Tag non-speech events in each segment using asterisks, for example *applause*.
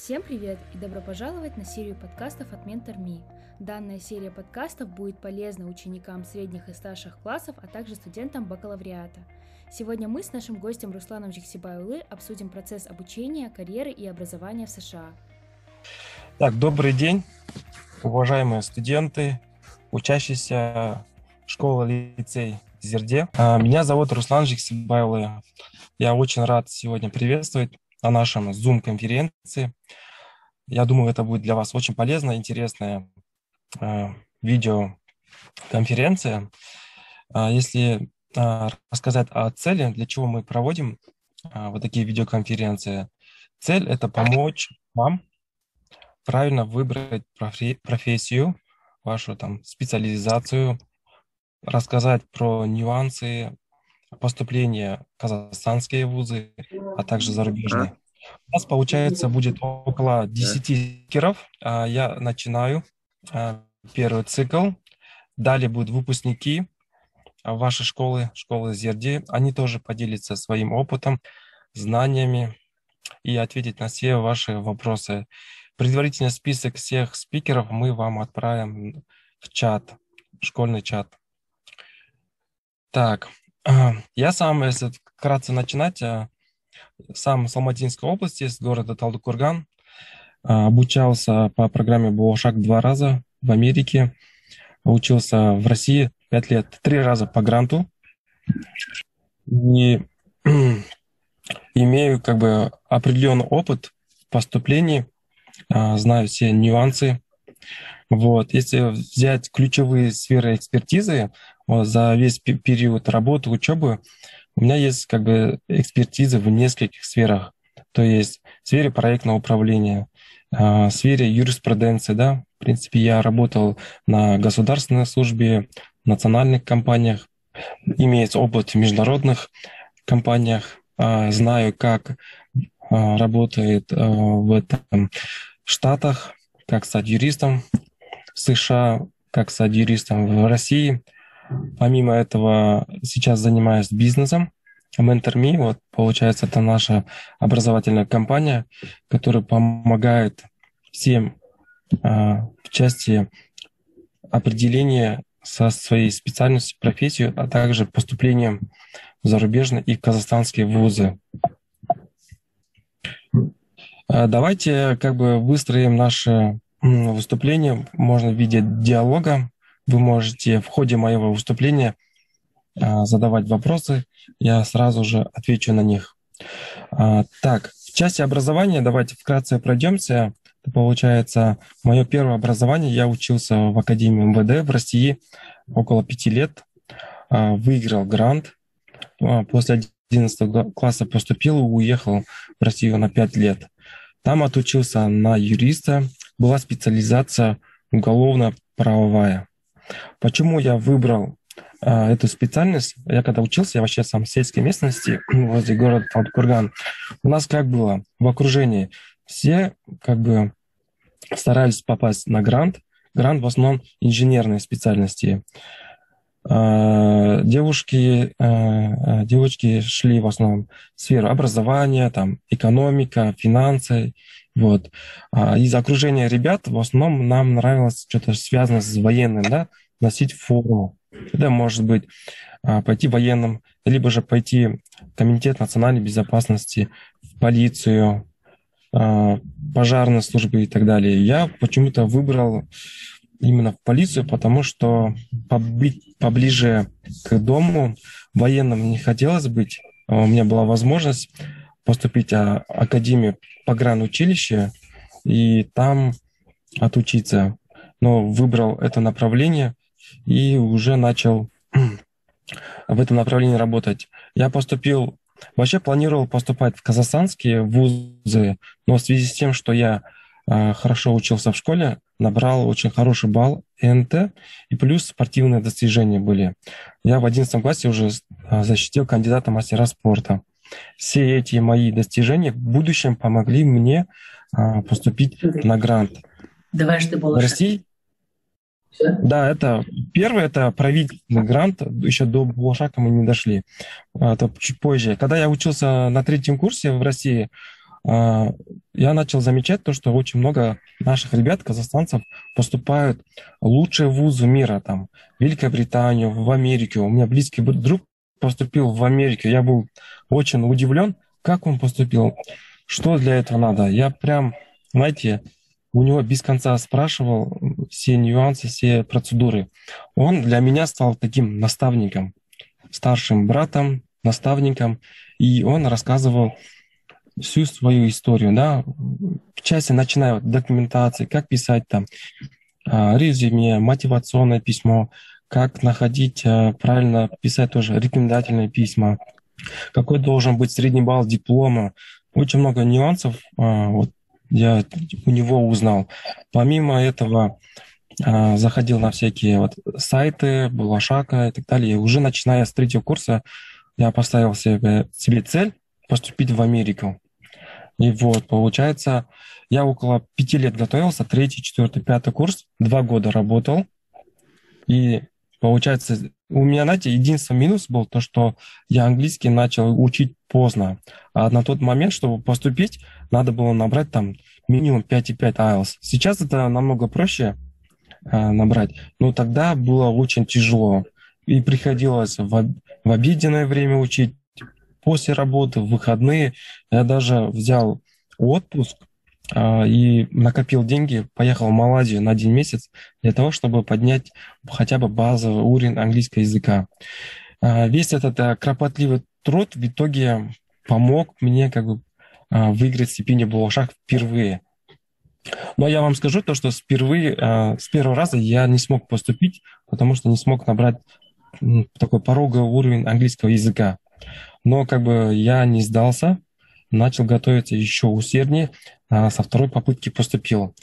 Всем привет и добро пожаловать на серию подкастов от Mentor.me. Данная серия подкастов будет полезна ученикам средних и старших классов, а также студентам бакалавриата. Сегодня мы с нашим гостем Русланом Жексибайлы обсудим процесс обучения, карьеры и образования в США. Так, добрый день, уважаемые студенты, учащиеся школы лицей Зерде. А, меня зовут Руслан Жексибайлы. Я очень рад сегодня приветствовать на нашем Zoom-конференции. Я думаю, это будет для вас очень полезная, интересная э, видеоконференция. Э, если э, рассказать о цели, для чего мы проводим э, вот такие видеоконференции, цель – это помочь вам правильно выбрать профессию, вашу там специализацию, рассказать про нюансы поступления в казахстанские вузы, а также зарубежные. У нас, получается, будет около 10 спикеров. А, я начинаю а, первый цикл. Далее будут выпускники вашей школы, школы Зерди. Они тоже поделятся своим опытом, знаниями и ответить на все ваши вопросы. Предварительный список всех спикеров мы вам отправим в чат, школьный чат. Так, *clears throat* я сам, если вкратце начинать, э, сам с Алматинской области, из города Талдыкурган, э, обучался по программе «Буошак» два раза в Америке, учился в России пять лет, три раза по гранту. И *clears throat* имею как бы определенный опыт в поступлении, э, знаю все нюансы. Вот. Если взять ключевые сферы экспертизы, вот, за весь период работы, учебы у меня есть как бы экспертиза в нескольких сферах. То есть в сфере проектного управления, а, в сфере юриспруденции, да, в принципе, я работал на государственной службе, в национальных компаниях, имеется опыт в международных компаниях, а, знаю, как а, работает в этом Штатах, как стать юристом в США, как стать юристом в России – Помимо этого, сейчас занимаюсь бизнесом. Mentor.me, вот, получается, это наша образовательная компания, которая помогает всем а, в части определения со своей специальностью, профессию, а также поступлением в зарубежные и казахстанские вузы. А, давайте как бы выстроим наше выступление, можно в виде диалога. Вы можете в ходе моего выступления а, задавать вопросы, я сразу же отвечу на них. А, так, в части образования давайте вкратце пройдемся. Получается, мое первое образование, я учился в Академии МВД в России около пяти лет, выиграл грант, после 11 класса поступил и уехал в Россию на пять лет. Там отучился на юриста, была специализация уголовно-правовая. Почему я выбрал а, эту специальность? Я когда учился, я вообще сам в сельской местности, *clears throat* возле города Талдыкурган, у нас как было в окружении? Все как бы старались попасть на грант. Грант в основном инженерные специальности. А, девушки, а, девочки шли в основном в сферу образования, там, экономика, финансы, вот. А из окружения ребят в основном нам нравилось что-то связанное с военным, да, носить форму. Это может быть а, пойти военным, либо же пойти в Комитет национальной безопасности, в полицию, а, пожарные службы и так далее. Я почему-то выбрал именно в полицию, потому что побыть поближе к дому военным не хотелось быть. У меня была возможность поступить в Академию погранучилище и там отучиться. Но выбрал это направление и уже начал *clears throat* в этом направлении работать. Я поступил, вообще планировал поступать в казахстанские вузы, но в связи с тем, что я хорошо учился в школе, набрал очень хороший балл НТ, и плюс спортивные достижения были. Я в 11 классе уже а, защитил кандидата мастера спорта все эти мои достижения в будущем помогли мне а, поступить на грант. Дважды был в России. Все? Да, это первый, это правительственный грант, еще до Булашака мы не дошли, а, это чуть позже. Когда я учился на третьем курсе в России, а, я начал замечать то, что очень много наших ребят, казахстанцев, поступают в лучшие вузы мира, там, в Великобританию, в Америку. У меня близкий друг поступил в Америку. Я был очень удивлен, как он поступил, что для этого надо. Я прям, знаете, у него без конца спрашивал все нюансы, все процедуры. Он для меня стал таким наставником, старшим братом, наставником, и он рассказывал всю свою историю, да, в части начиная от документации, как писать там а, резюме, мотивационное письмо, как находить, а, правильно писать тоже рекомендательные письма, какой должен быть средний балл диплома. Очень много нюансов а, вот, я у него узнал. Помимо этого, заходил на всякие вот сайты, Балашака и так далее. И уже начиная с третьего курса я поставил себе, себе цель поступить в Америку. И вот, получается, я около пяти лет готовился, третий, четвертый, пятый курс, два года работал. И получается, у меня, знаете, единственный минус был то, что я английский начал учить поздно. А на тот момент, чтобы поступить, надо было набрать там минимум 5,5 IELTS. Сейчас это намного проще э, набрать, но тогда было очень тяжело. И приходилось в, в обеденное время учить, после работы, в выходные. Я даже взял отпуск а, и накопил деньги, поехал в Малайзию на один месяц для того, чтобы поднять хотя бы базовый уровень английского языка. А, весь этот а, кропотливый труд в итоге помог мне как бы а, выиграть стипендию Балашах впервые. Но я вам скажу то, что впервые, а, с первого раза я не смог поступить, потому что не смог набрать такой пороговый уровень английского языка. Но как бы я не сдался, начал готовиться еще усерднее, а со второй попытки поступил.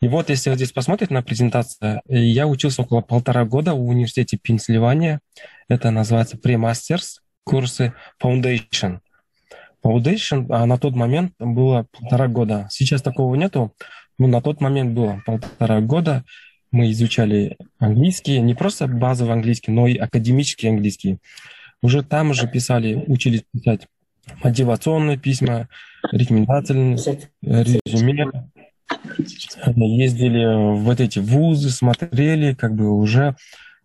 И вот, если здесь посмотреть на презентацию, я учился около полтора года в университете Пенсильвания. Это называется премастерс курсы Foundation. Foundation а на тот момент было полтора года. Сейчас такого нету, но на тот момент было полтора года. Мы изучали английский, не просто базовый английский, но и академический английский. Уже там же писали, учились писать мотивационные письма, рекомендательные, резюме. Ездили в вот эти вузы, смотрели, как бы уже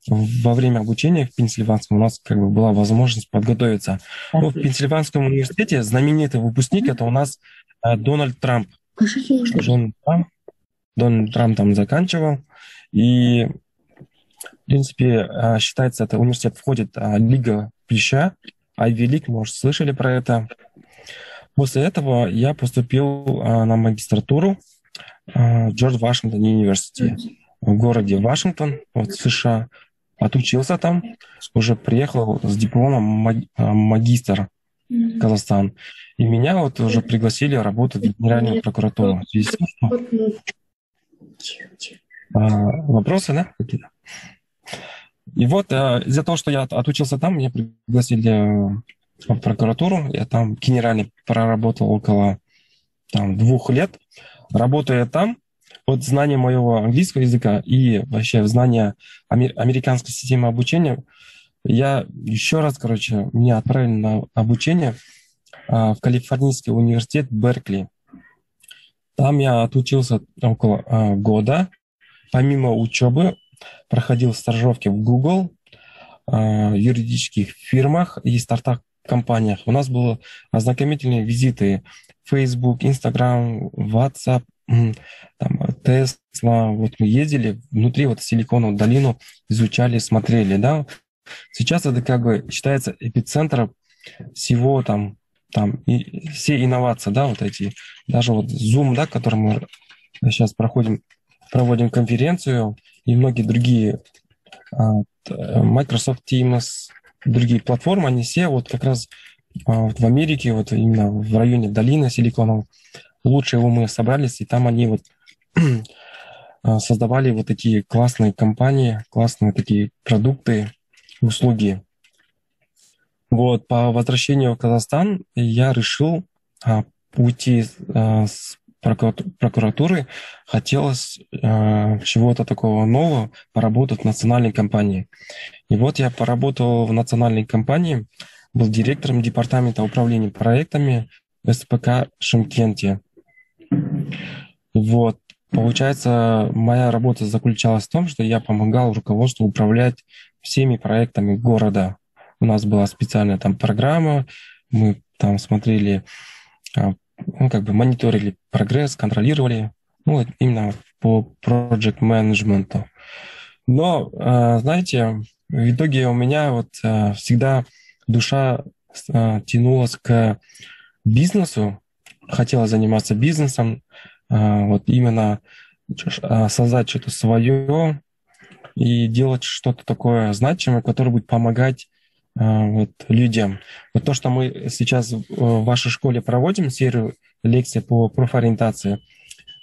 во время обучения в Пенсильванском у нас как бы была возможность подготовиться. Ну, в Пенсильванском университете знаменитый выпускник это у нас э, Дональд Трамп. Дональд Трамп, Дональд Трамп там заканчивал. И, в принципе, э, считается, это университет входит э, Лига Ivy League, может, слышали про это. После этого я поступил а, на магистратуру а, Джордж Вашингтон университете в городе Вашингтон, вот, США. Отучился там, уже приехал с дипломом маг, а, магистр в Казахстан. И меня вот уже пригласили работать в Генеральную прокуратуру. А, вопросы, да, какие-то? И вот э, из-за того, что я отучился там, меня пригласили э, в прокуратуру. Я там генеральный проработал около там, двух лет. Работая там, вот знание моего английского языка и вообще знание американской системы обучения, я еще раз, короче, меня отправили на обучение а, в Калифорнийский университет Беркли. Там я отучился около а, года. Помимо учебы, проходил стажировки в Google, а, юридических фирмах и стартап-компаниях. У нас были ознакомительные визиты Facebook, Instagram, WhatsApp, там, Tesla. Вот мы ездили внутри вот Силиконовую долину, изучали, смотрели, да. Сейчас это как бы считается эпицентром всего там, там и все инновации, да, вот эти, даже вот Zoom, да, который мы сейчас проходим, проводим конференцию, и многие другие а, Microsoft Teams, другие платформы, они все вот как раз а, вот в Америке, вот именно в районе долины Силиконовой, лучше его мы собрались, и там они вот *clears throat* а, создавали вот такие классные компании, классные такие продукты, услуги. Вот, по возвращению в Казахстан я решил а, уйти а, с прокуратуры хотелось э, чего-то такого нового, поработать в национальной компании. И вот я поработал в национальной компании, был директором департамента управления проектами СПК Шимкенте. Вот. Получается, моя работа заключалась в том, что я помогал руководству управлять всеми проектами города. У нас была специальная там программа, мы там смотрели, а, ну, как бы мониторили прогресс, контролировали, ну, именно по project менеджменту. Но, а, знаете, в итоге у меня вот а, всегда душа тянулась к бизнесу, хотела заниматься бизнесом, вот именно создать что-то свое и делать что-то такое значимое, которое будет помогать вот, людям. Вот то, что мы сейчас в вашей школе проводим, серию лекций по профориентации –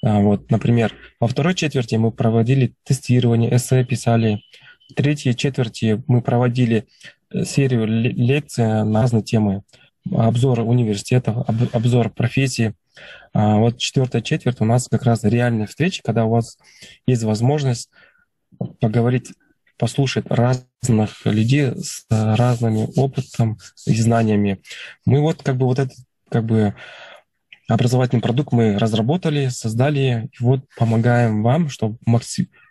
а, вот, например, во второй четверти мы проводили тестирование, эссе писали. В третьей четверти мы проводили э, серию лекций на разные темы. Обзор университетов, обзор профессии. А вот четвертая четверть у нас как раз реальные встречи, когда у вас есть возможность поговорить, послушать разных людей с разными опытом и знаниями. Мы вот как бы вот этот как бы образовательный продукт мы разработали, создали, и вот помогаем вам, чтобы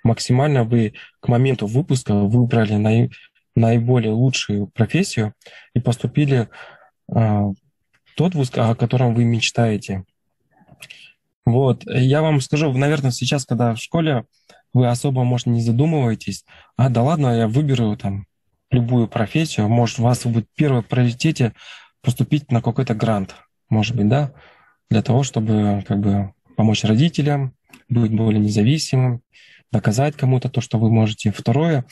максимально вы к моменту выпуска выбрали наи, наиболее лучшую профессию и поступили в тот вуз, о котором вы мечтаете. Вот, я вам скажу, наверное, сейчас, когда в школе, вы особо, может, не задумываетесь, а да ладно, я выберу там любую профессию, может, у вас будет первое приоритете поступить на какой-то грант, может быть, да, для того, чтобы как бы помочь родителям, быть более независимым, доказать кому-то то, что вы можете. Второе,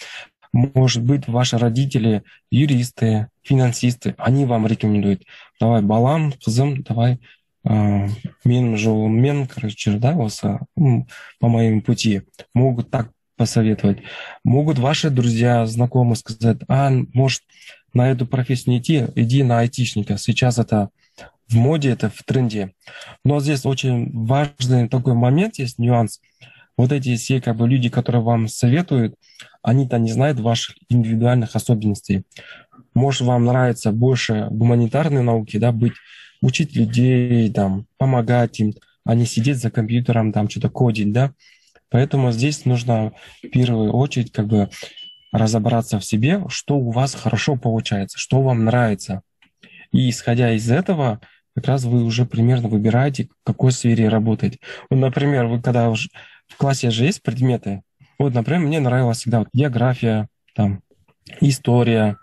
может быть, ваши родители юристы, финансисты, они вам рекомендуют, давай балам, қызым, давай мен жолыммен, короче, да, осы, по моему пути. Могут так посоветовать. Могут ваши друзья, знакомые сказать, а, может, на эту профессию не идти, иди на айтишника. Сейчас это в моде, это в тренде. Но здесь очень важный такой момент есть, нюанс. Вот эти все как бы люди, которые вам советуют, они-то не знают ваших индивидуальных особенностей. Может, вам нравится больше гуманитарные науки, да, быть, учить людей, там, помогать им, а не сидеть за компьютером, там, что-то кодить, да. Поэтому здесь нужно в первую очередь как бы разобраться в себе, что у вас хорошо получается, что вам нравится. И исходя из этого, как раз вы уже примерно выбираете, в какой сфере работать. Вот, например, вы когда в классе же есть предметы, вот, например, мне нравилась всегда вот география, там, история,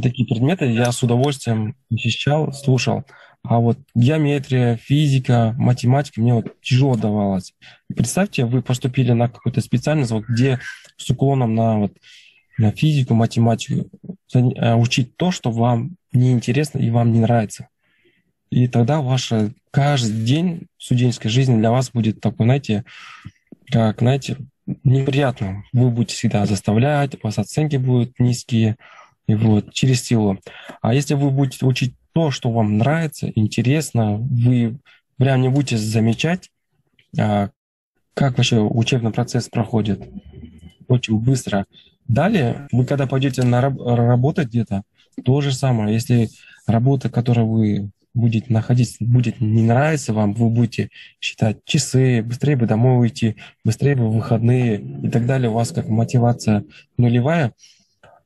такие предметы я с удовольствием посещал, слушал. А вот геометрия, физика, математика мне вот тяжело давалось. Представьте, вы поступили на какую-то специальность, вот где с уклоном на, вот, на физику, математику, э, учить то, что вам неинтересно и вам не нравится. И тогда ваша каждый день студенческой жизни для вас будет такой, знаете, как, знаете, неприятным. Вы будете всегда заставлять, у вас оценки будут низкие, и вот, через силу. А если вы будете учить то, что вам нравится, интересно, вы прям не будете замечать, а, как вообще учебный процесс проходит очень быстро. Далее, вы когда пойдете на раб- работать где-то, то же самое. Если работа, которую вы будете находить, будет не нравиться вам, вы будете считать часы, быстрее бы домой уйти, быстрее бы выходные и так далее. У вас как мотивация нулевая.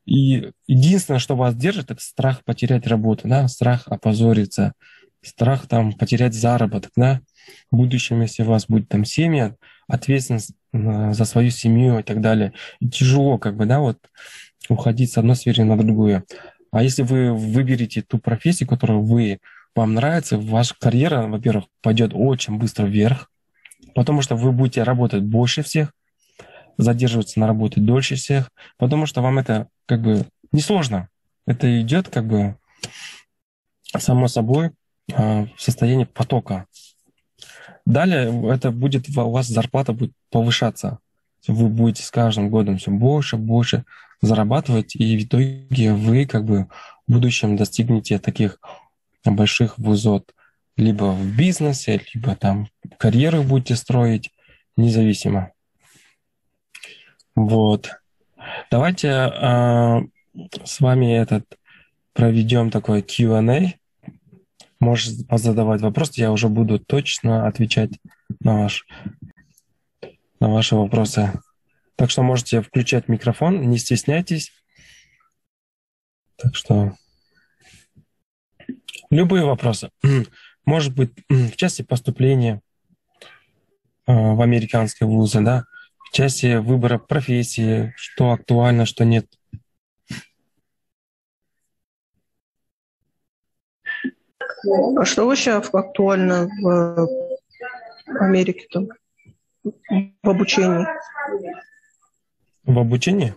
И единственное, что вас держит, это страх потерять работу, да, страх опозориться, страх там потерять заработок, да. В будущем, если у вас будет там семья, ответственность за свою семью и так далее. И тяжело как бы, да, вот уходить с одной сферы на другую. А если вы выберете ту профессию, которую вы вам нравится, ваша карьера, во-первых, пойдет очень быстро вверх, потому что вы будете работать больше всех, задерживаться на работе дольше всех, потому что вам это как бы несложно. Это идет как бы само собой а, в состоянии потока. Далее это будет, у вас зарплата будет повышаться. Вы будете с каждым годом все больше, больше зарабатывать, и в итоге вы как бы в будущем достигнете таких больших высот либо в бизнесе, либо там карьеру будете строить независимо. Вот. Давайте э, с вами этот проведем такой Q&A. можете задавать вопрос, я уже буду точно отвечать на, ваш, на ваши вопросы. Так что можете включать микрофон, не стесняйтесь. Так что любые вопросы. Может быть, в части поступления э, в американские вузы, да, части выбора профессии, что актуально, что нет. А что вообще актуально в Америке там в обучении? В обучении?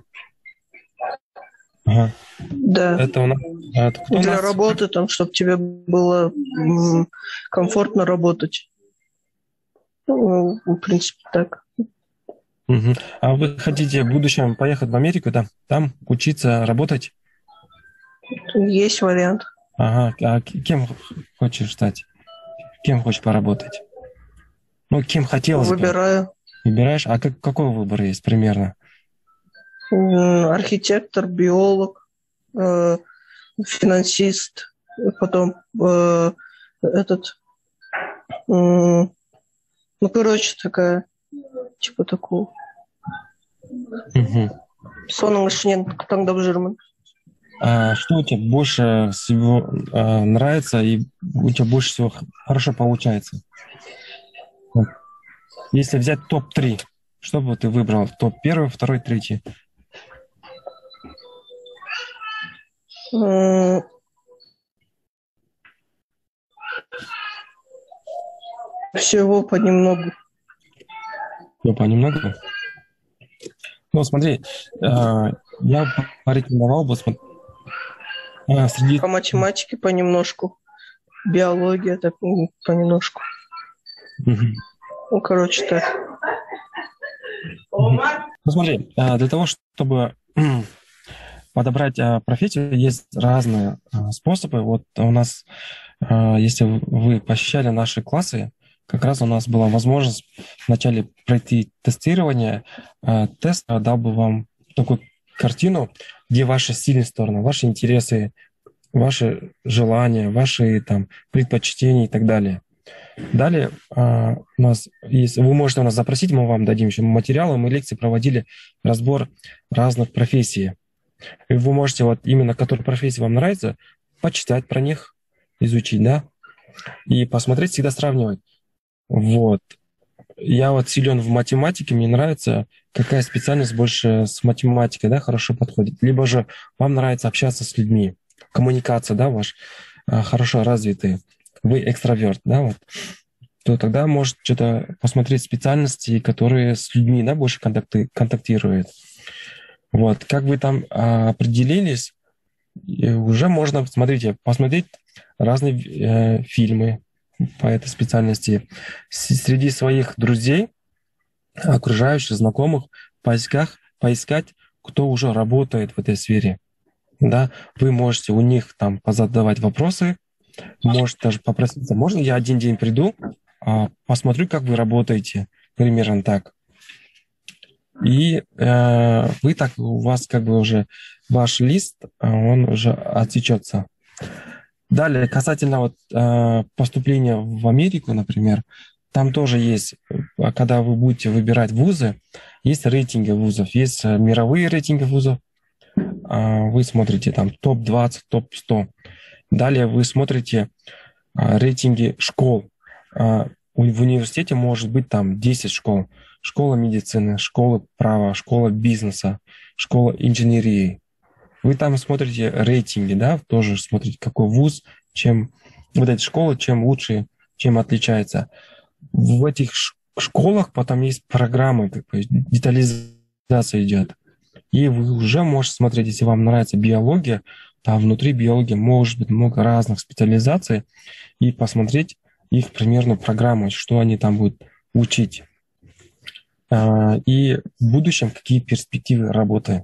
Ага. Да. Это у нас... А это кто Для нас... работы, там, чтобы тебе было комфортно работать. Ну, в принципе, так. Угу. А вы хотите в будущем поехать в Америку, да? Там учиться, работать? Есть вариант. Ага. А кем хочешь стать? Кем хочешь поработать? Ну, кем хотелось Выбираю. бы? Выбираешь? А как, какой выбор есть примерно? Архитектор, биолог, э, финансист, потом э, этот, э, ну, короче, такая, типа такого. Угу. Соның ішінен таңдап жүрмін. А что у тебя больше всего а, нравится и у тебя больше всего хорошо получается? Если взять топ-3, что бы ты выбрал? Топ первый, второй, третий? Всего понемногу. Всего понемногу? Ну, смотри, а, я порекомендовал бы а, среди... По математике понемножку, биология так понемножку. Угу. Ну, короче, так. Ну, смотри, а, для того, чтобы подобрать профессию, есть разные способы. Вот у нас, если вы посещали наши классы, как раз у нас была возможность вначале пройти тестирование. Тест дал бы вам такую картину, где ваши сильные стороны, ваши интересы, ваши желания, ваши там предпочтения и так далее. Далее а, у нас есть, вы можете у нас запросить, мы вам дадим еще материалы, мы лекции проводили, разбор разных профессий. И вы можете вот именно, которая профессия вам нравится, почитать про них, изучить, да, и посмотреть, всегда сравнивать. Вот. Я вот силен в математике, мне нравится, какая специальность больше с математикой, да, хорошо подходит. Либо же вам нравится общаться с людьми, коммуникация, да, ваш а, хорошо развитый вы экстраверт, да, вот, то тогда может что-то посмотреть специальности, которые с людьми, да, больше контакты, контактируют. Вот, как вы там а, определились, уже можно, смотрите, посмотреть разные э, фильмы по этой специальности. Среди своих друзей, окружающих, знакомых, поисках, поискать, кто уже работает в этой сфере. Да, вы можете у них там позадавать вопросы, может даже попроситься, можно я один день приду, а, посмотрю, как вы работаете, примерно так. И э, вы так, у вас как бы уже ваш лист, а, он уже отсечется. Далее, касательно вот э, поступления в Америку, например, там тоже есть, а, когда вы будете выбирать вузы, есть рейтинги вузов, есть э, мировые рейтинги вузов, вы смотрите там топ-20, топ-100. Далее вы смотрите а, рейтинги школ. А, в университете может быть там 10 школ. Школа медицины, школа права, школа бизнеса, школа инженерии. Вы там смотрите рейтинги, да, тоже смотрите, какой вуз, чем вот эти школы, чем лучше, чем отличается. В этих школах потом есть программы, как бы детализация идет. И вы уже можете смотреть, если вам нравится биология, там внутри биологии может быть много разных специализаций, и посмотреть их примерную программу, что они там будут учить. А, и в будущем какие перспективы работы.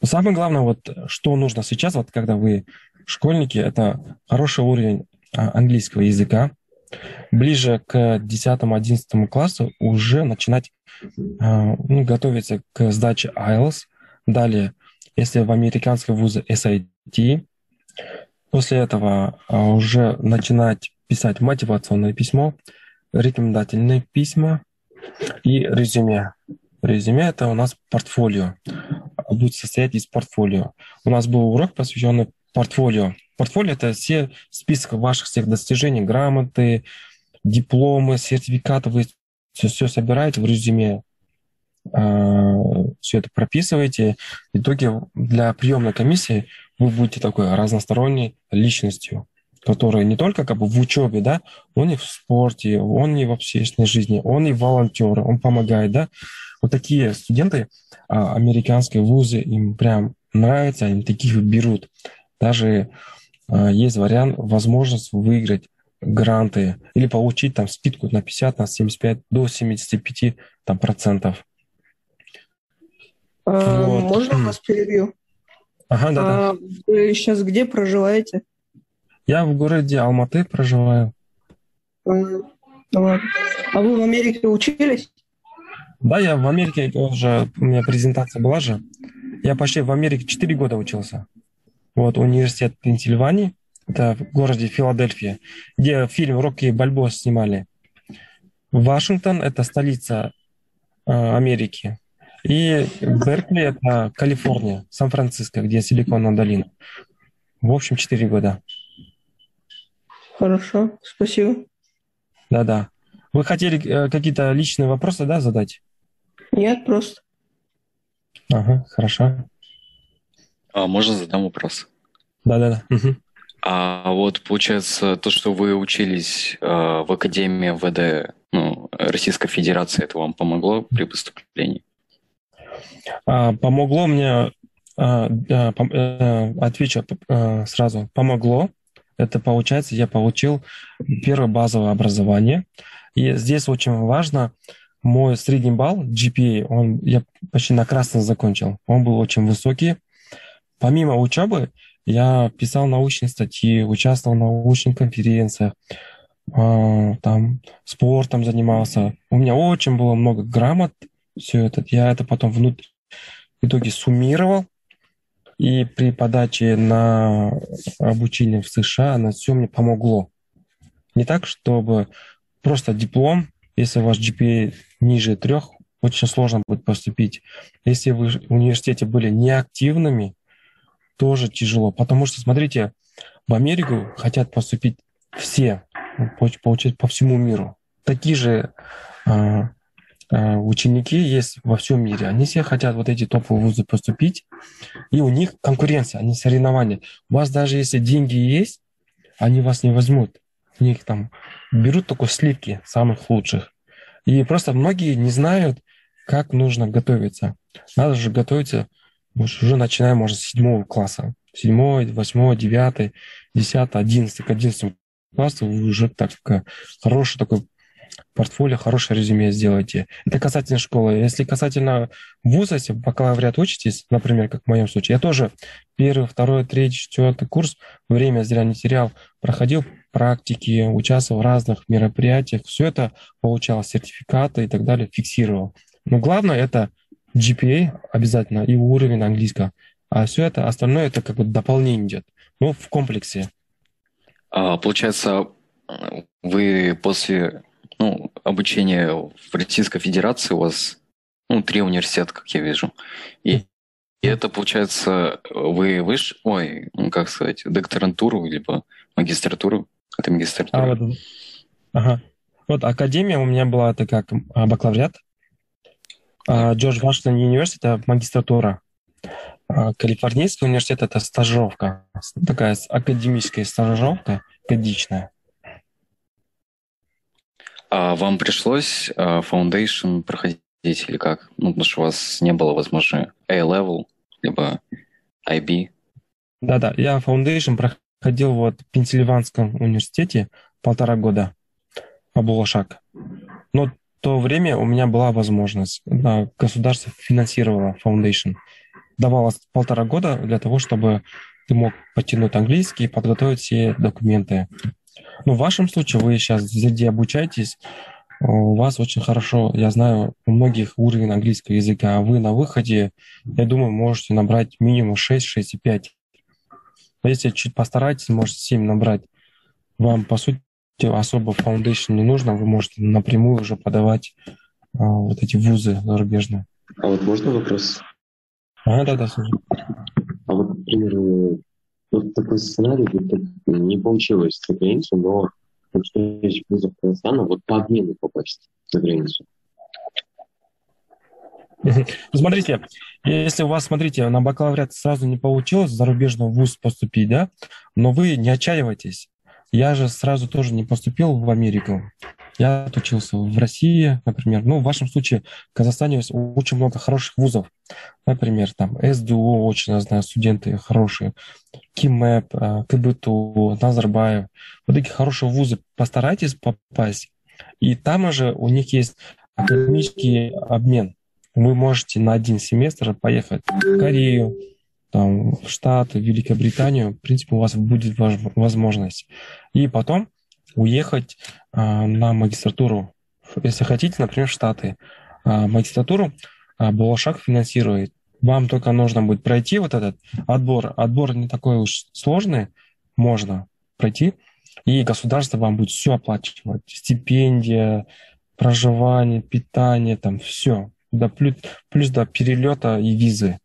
Но самое главное, вот что нужно сейчас, вот когда вы школьники, это хороший уровень а, английского языка. Ближе к 10-11 классу уже начинать а, ну, готовиться к сдаче IELTS. Далее, если в американском вузе SAT, После этого а, уже начинать писать мотивационное письмо, рекомендательные письма и резюме. Резюме – это у нас портфолио, будет состоять из портфолио. У нас был урок, посвященный портфолио. Портфолио – это все список ваших всех достижений, грамоты, дипломы, сертификаты. Вы все, все собираете в резюме, а, все это прописываете. В итоге для приемной комиссии вы будете такой разносторонней личностью, которая не только как бы в учебе, да, он и в спорте, он и в общественной жизни, он и волонтер, он помогает, да. Вот такие студенты а, американские вузы, им прям нравится, они таких берут. Даже а, есть вариант, возможность выиграть гранты или получить там скидку на 50, на 75, до 75 там, процентов. А, вот. Можно вас перебью? Ага, да, а, да. Вы сейчас где проживаете? Я в городе Алматы проживаю. А, а вы в Америке учились? Да, я в Америке уже, у меня презентация была же. Я почти в Америке 4 года учился. Вот, университет Пенсильвании, это в городе Филадельфия, где фильм «Рокки Бальбо» снимали. Вашингтон – это столица э, Америки. И Беркли – это Калифорния, Сан-Франциско, где Силиконовая долина. В общем, 4 года. Хорошо, спасибо. Да-да. Вы хотели э, какие-то личные вопросы, да, задать? Нет, просто. Ага, хорошо. А можно задам вопрос? Да-да-да. Угу. А вот получается, то, что вы учились э, в Академии ВД ну, Российской Федерации, это вам помогло при поступлении? А, помогло мне, а, а, а, отвечу а, сразу, помогло. Это получается, я получил первое базовое образование. И здесь очень важно, мой средний балл GPA, он, я почти на красном закончил. Он был очень высокий. Помимо учебы, я писал научные статьи, участвовал в научных конференциях, э, там спортом занимался. У меня очень было много грамот, все это. Я это потом внутри, в итоге суммировал, и при подаче на обучение в США на все мне помогло. Не так, чтобы просто диплом, если ваш GPA ниже трех, очень сложно будет поступить. Если вы в университете были неактивными, тоже тяжело. Потому что, смотрите, в Америку хотят поступить все, получать по всему миру. Такие же э, ученики есть во всем мире. Они все хотят вот эти топовые вузы поступить, и у них конкуренция, они соревнования. У вас даже если деньги есть, они вас не возьмут. У них там берут только сливки самых лучших. И просто многие не знают, как нужно готовиться. Надо же готовиться уже начинаем, может, с седьмого класса. Седьмой, восьмой, девятый, десятый, одиннадцатый. К одиннадцатому классу вы уже так э, хороший такой портфолио, хорошее резюме сделайте. Это касательно школы. Если касательно вуза, если бакалавриат учитесь, например, как в моем случае, я тоже первый, второй, третий, четвертый курс, время зря не терял, проходил практики, участвовал в разных мероприятиях, все это получал, сертификаты и так далее, фиксировал. Но главное это GPA обязательно и уровень английского. А все это остальное это как бы дополнение идет. Ну, в комплексе. А, получается, вы после ну, обучения в Российской Федерации у вас ну, три университета, как я вижу. И, и это, получается, вы выше, ой, ну, как сказать, докторантуру, либо магистратуру. Это магистратура. А, вот, ага. Вот академия у меня была, это как а, бакалавриат, а, Джордж Вашингтон университет – это магистратура. А, Калифорнийский университет – это стажировка. Такая академическая стажировка, годичная. А вам пришлось Foundation проходить или как? Ну, потому что у вас не было, возможно, A-level, либо IB. Да-да, я Foundation проходил вот в Пенсильванском университете полтора года по Булашак. Но то время у меня была возможность. Да, государство финансировало Foundation. Давало полтора года для того, чтобы ты мог потянуть английский и подготовить все документы. Но в вашем случае вы сейчас где обучаетесь, у вас очень хорошо, я знаю, у многих уровень английского языка, а вы на выходе, я думаю, можете набрать минимум 6, 6,5. Если чуть постараетесь, можете 7 набрать. Вам, по сути, особо foundation не нужно, вы можете напрямую уже подавать а, вот эти вузы зарубежные. А вот можно вопрос? А, да, да, слушай. А вот, например, вот такой сценарий, не получилось за границу, но что есть вузов Казахстана, вот по обмену попасть за границу. Смотрите, если у вас, смотрите, на бакалавриат сразу не получилось в зарубежный вуз поступить, да, но вы не отчаивайтесь. Я же сразу тоже не поступил в Америку. Я отучился в России, например. Ну, в вашем случае в Казахстане есть очень много хороших вузов. Например, там СДУ, очень, я знаю, студенты хорошие. КИМЭП, э, КБТУ, Назарбаев. Вот такие хорошие вузы. Постарайтесь попасть. И там же у них есть академический обмен. Вы можете на один семестр поехать в Корею, там, в Штаты, в Великобританию. В принципе, у вас будет возможность. И потом уехать а, на магистратуру. Если хотите, например, в Штаты. А, магистратуру а, Балашак финансирует. Вам только нужно будет пройти вот этот отбор. Отбор не такой уж сложный, можно пройти. И государство вам будет все оплачивать. Стипендия, проживание, питание, там все. Да, плюс, плюс до перелета и визы.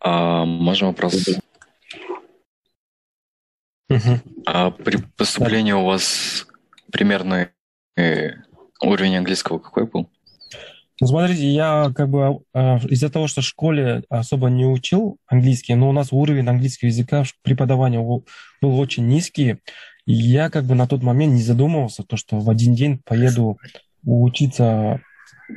А, можно вопрос? Угу. А при поступлении у вас примерный э, уровень английского какой был? Ну, смотрите, я как бы а, из-за того, что в школе особо не учил английский, но у нас уровень английского языка преподавания был очень низкий, и я как бы на тот момент не задумывался, то, что в один день поеду учиться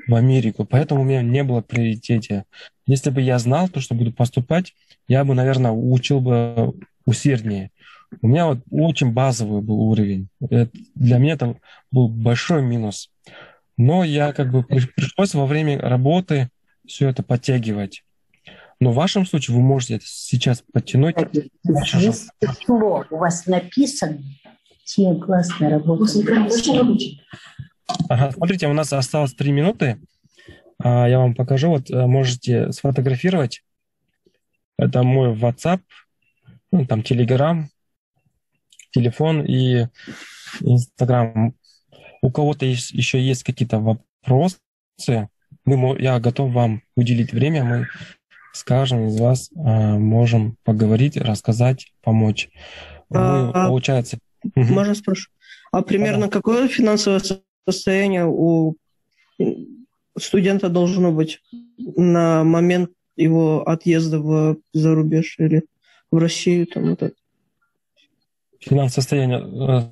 в Америку, поэтому у меня не было приоритете. Если бы я знал то, что буду поступать, я бы, наверное, учил бы усерднее. У меня вот очень базовый был уровень. Это, для меня это был большой минус. Но я как бы пришлось во время работы все это подтягивать. Но в вашем случае вы можете это сейчас подтянуть. Здесь тепло. У вас написано. Те классная работа. Ага, смотрите, у нас осталось три минуты. А, я вам покажу. Вот э, можете сфотографировать. Это мой WhatsApp, ну, там Telegram, телефон и Инстаграм. У кого-то есть, еще есть какие-то вопросы, мы, я готов вам уделить время, мы с каждым из вас э, можем поговорить, рассказать, помочь. Вы, а, получается... Можно спрошу? А примерно да. какое финансовое состояние у студента должно быть на момент его отъезда в зарубеж или в Россию? Там, вот это? Финансовое состояние, э,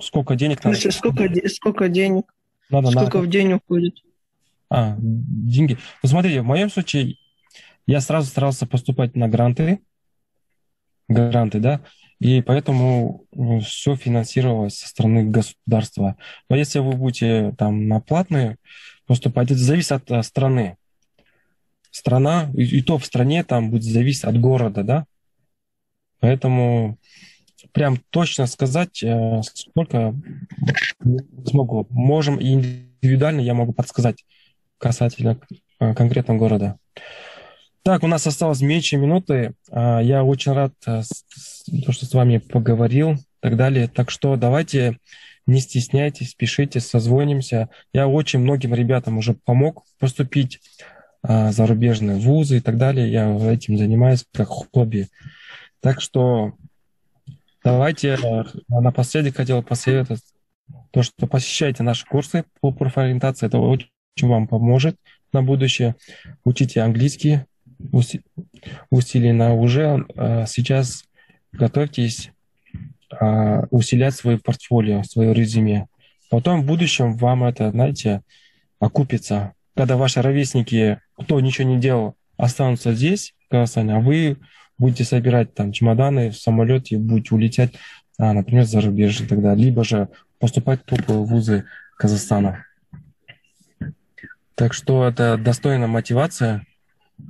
сколько денег надо? Сколько, сколько денег? Надо сколько на... в день уходит? А, деньги. Ну, смотрите, в моем случае я сразу старался поступать на гранты, гранты, да, и поэтому э, все финансировалось со стороны государства. Но если вы будете там на платные поступать, это зависит от, от страны. Страна, и, и то в стране там будет зависеть от города, да, Поэтому прям точно сказать, э, сколько смогу. Можем и индивидуально я могу подсказать касательно э, конкретного города. Так, у нас осталось меньше минуты. А, я очень рад, э, то, что с вами поговорил и так далее. Так что давайте не стесняйтесь, пишите, созвонимся. Я очень многим ребятам уже помог поступить а, зарубежные вузы и так далее. Я этим занимаюсь как хобби. Так что Давайте напоследок хотел посоветовать то, что посещайте наши курсы по профориентации. Это очень вам поможет на будущее. Учите английский усиленно. Уже э, сейчас готовьтесь э, усилять свое портфолио, свое резюме. Потом в будущем вам это, знаете, окупится. Когда ваши ровесники, кто ничего не делал, останутся здесь, в Казахстане, а вы будете собирать там чемоданы в самолете, будете улететь, а, например, за рубеж тогда, либо же поступать в топовые вузы Казахстана. Так что это достойная мотивация.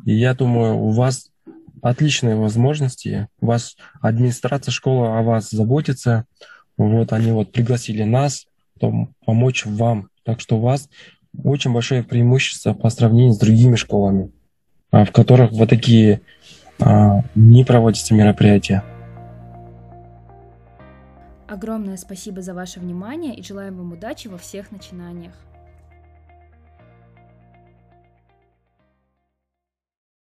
И я думаю, у вас отличные возможности. У вас администрация школы о вас заботится. Вот они вот пригласили нас помочь вам. Так что у вас очень большое преимущество по сравнению с другими школами, а, в которых вот такие не проводятся мероприятия. Огромное спасибо за ваше внимание и желаем вам удачи во всех начинаниях.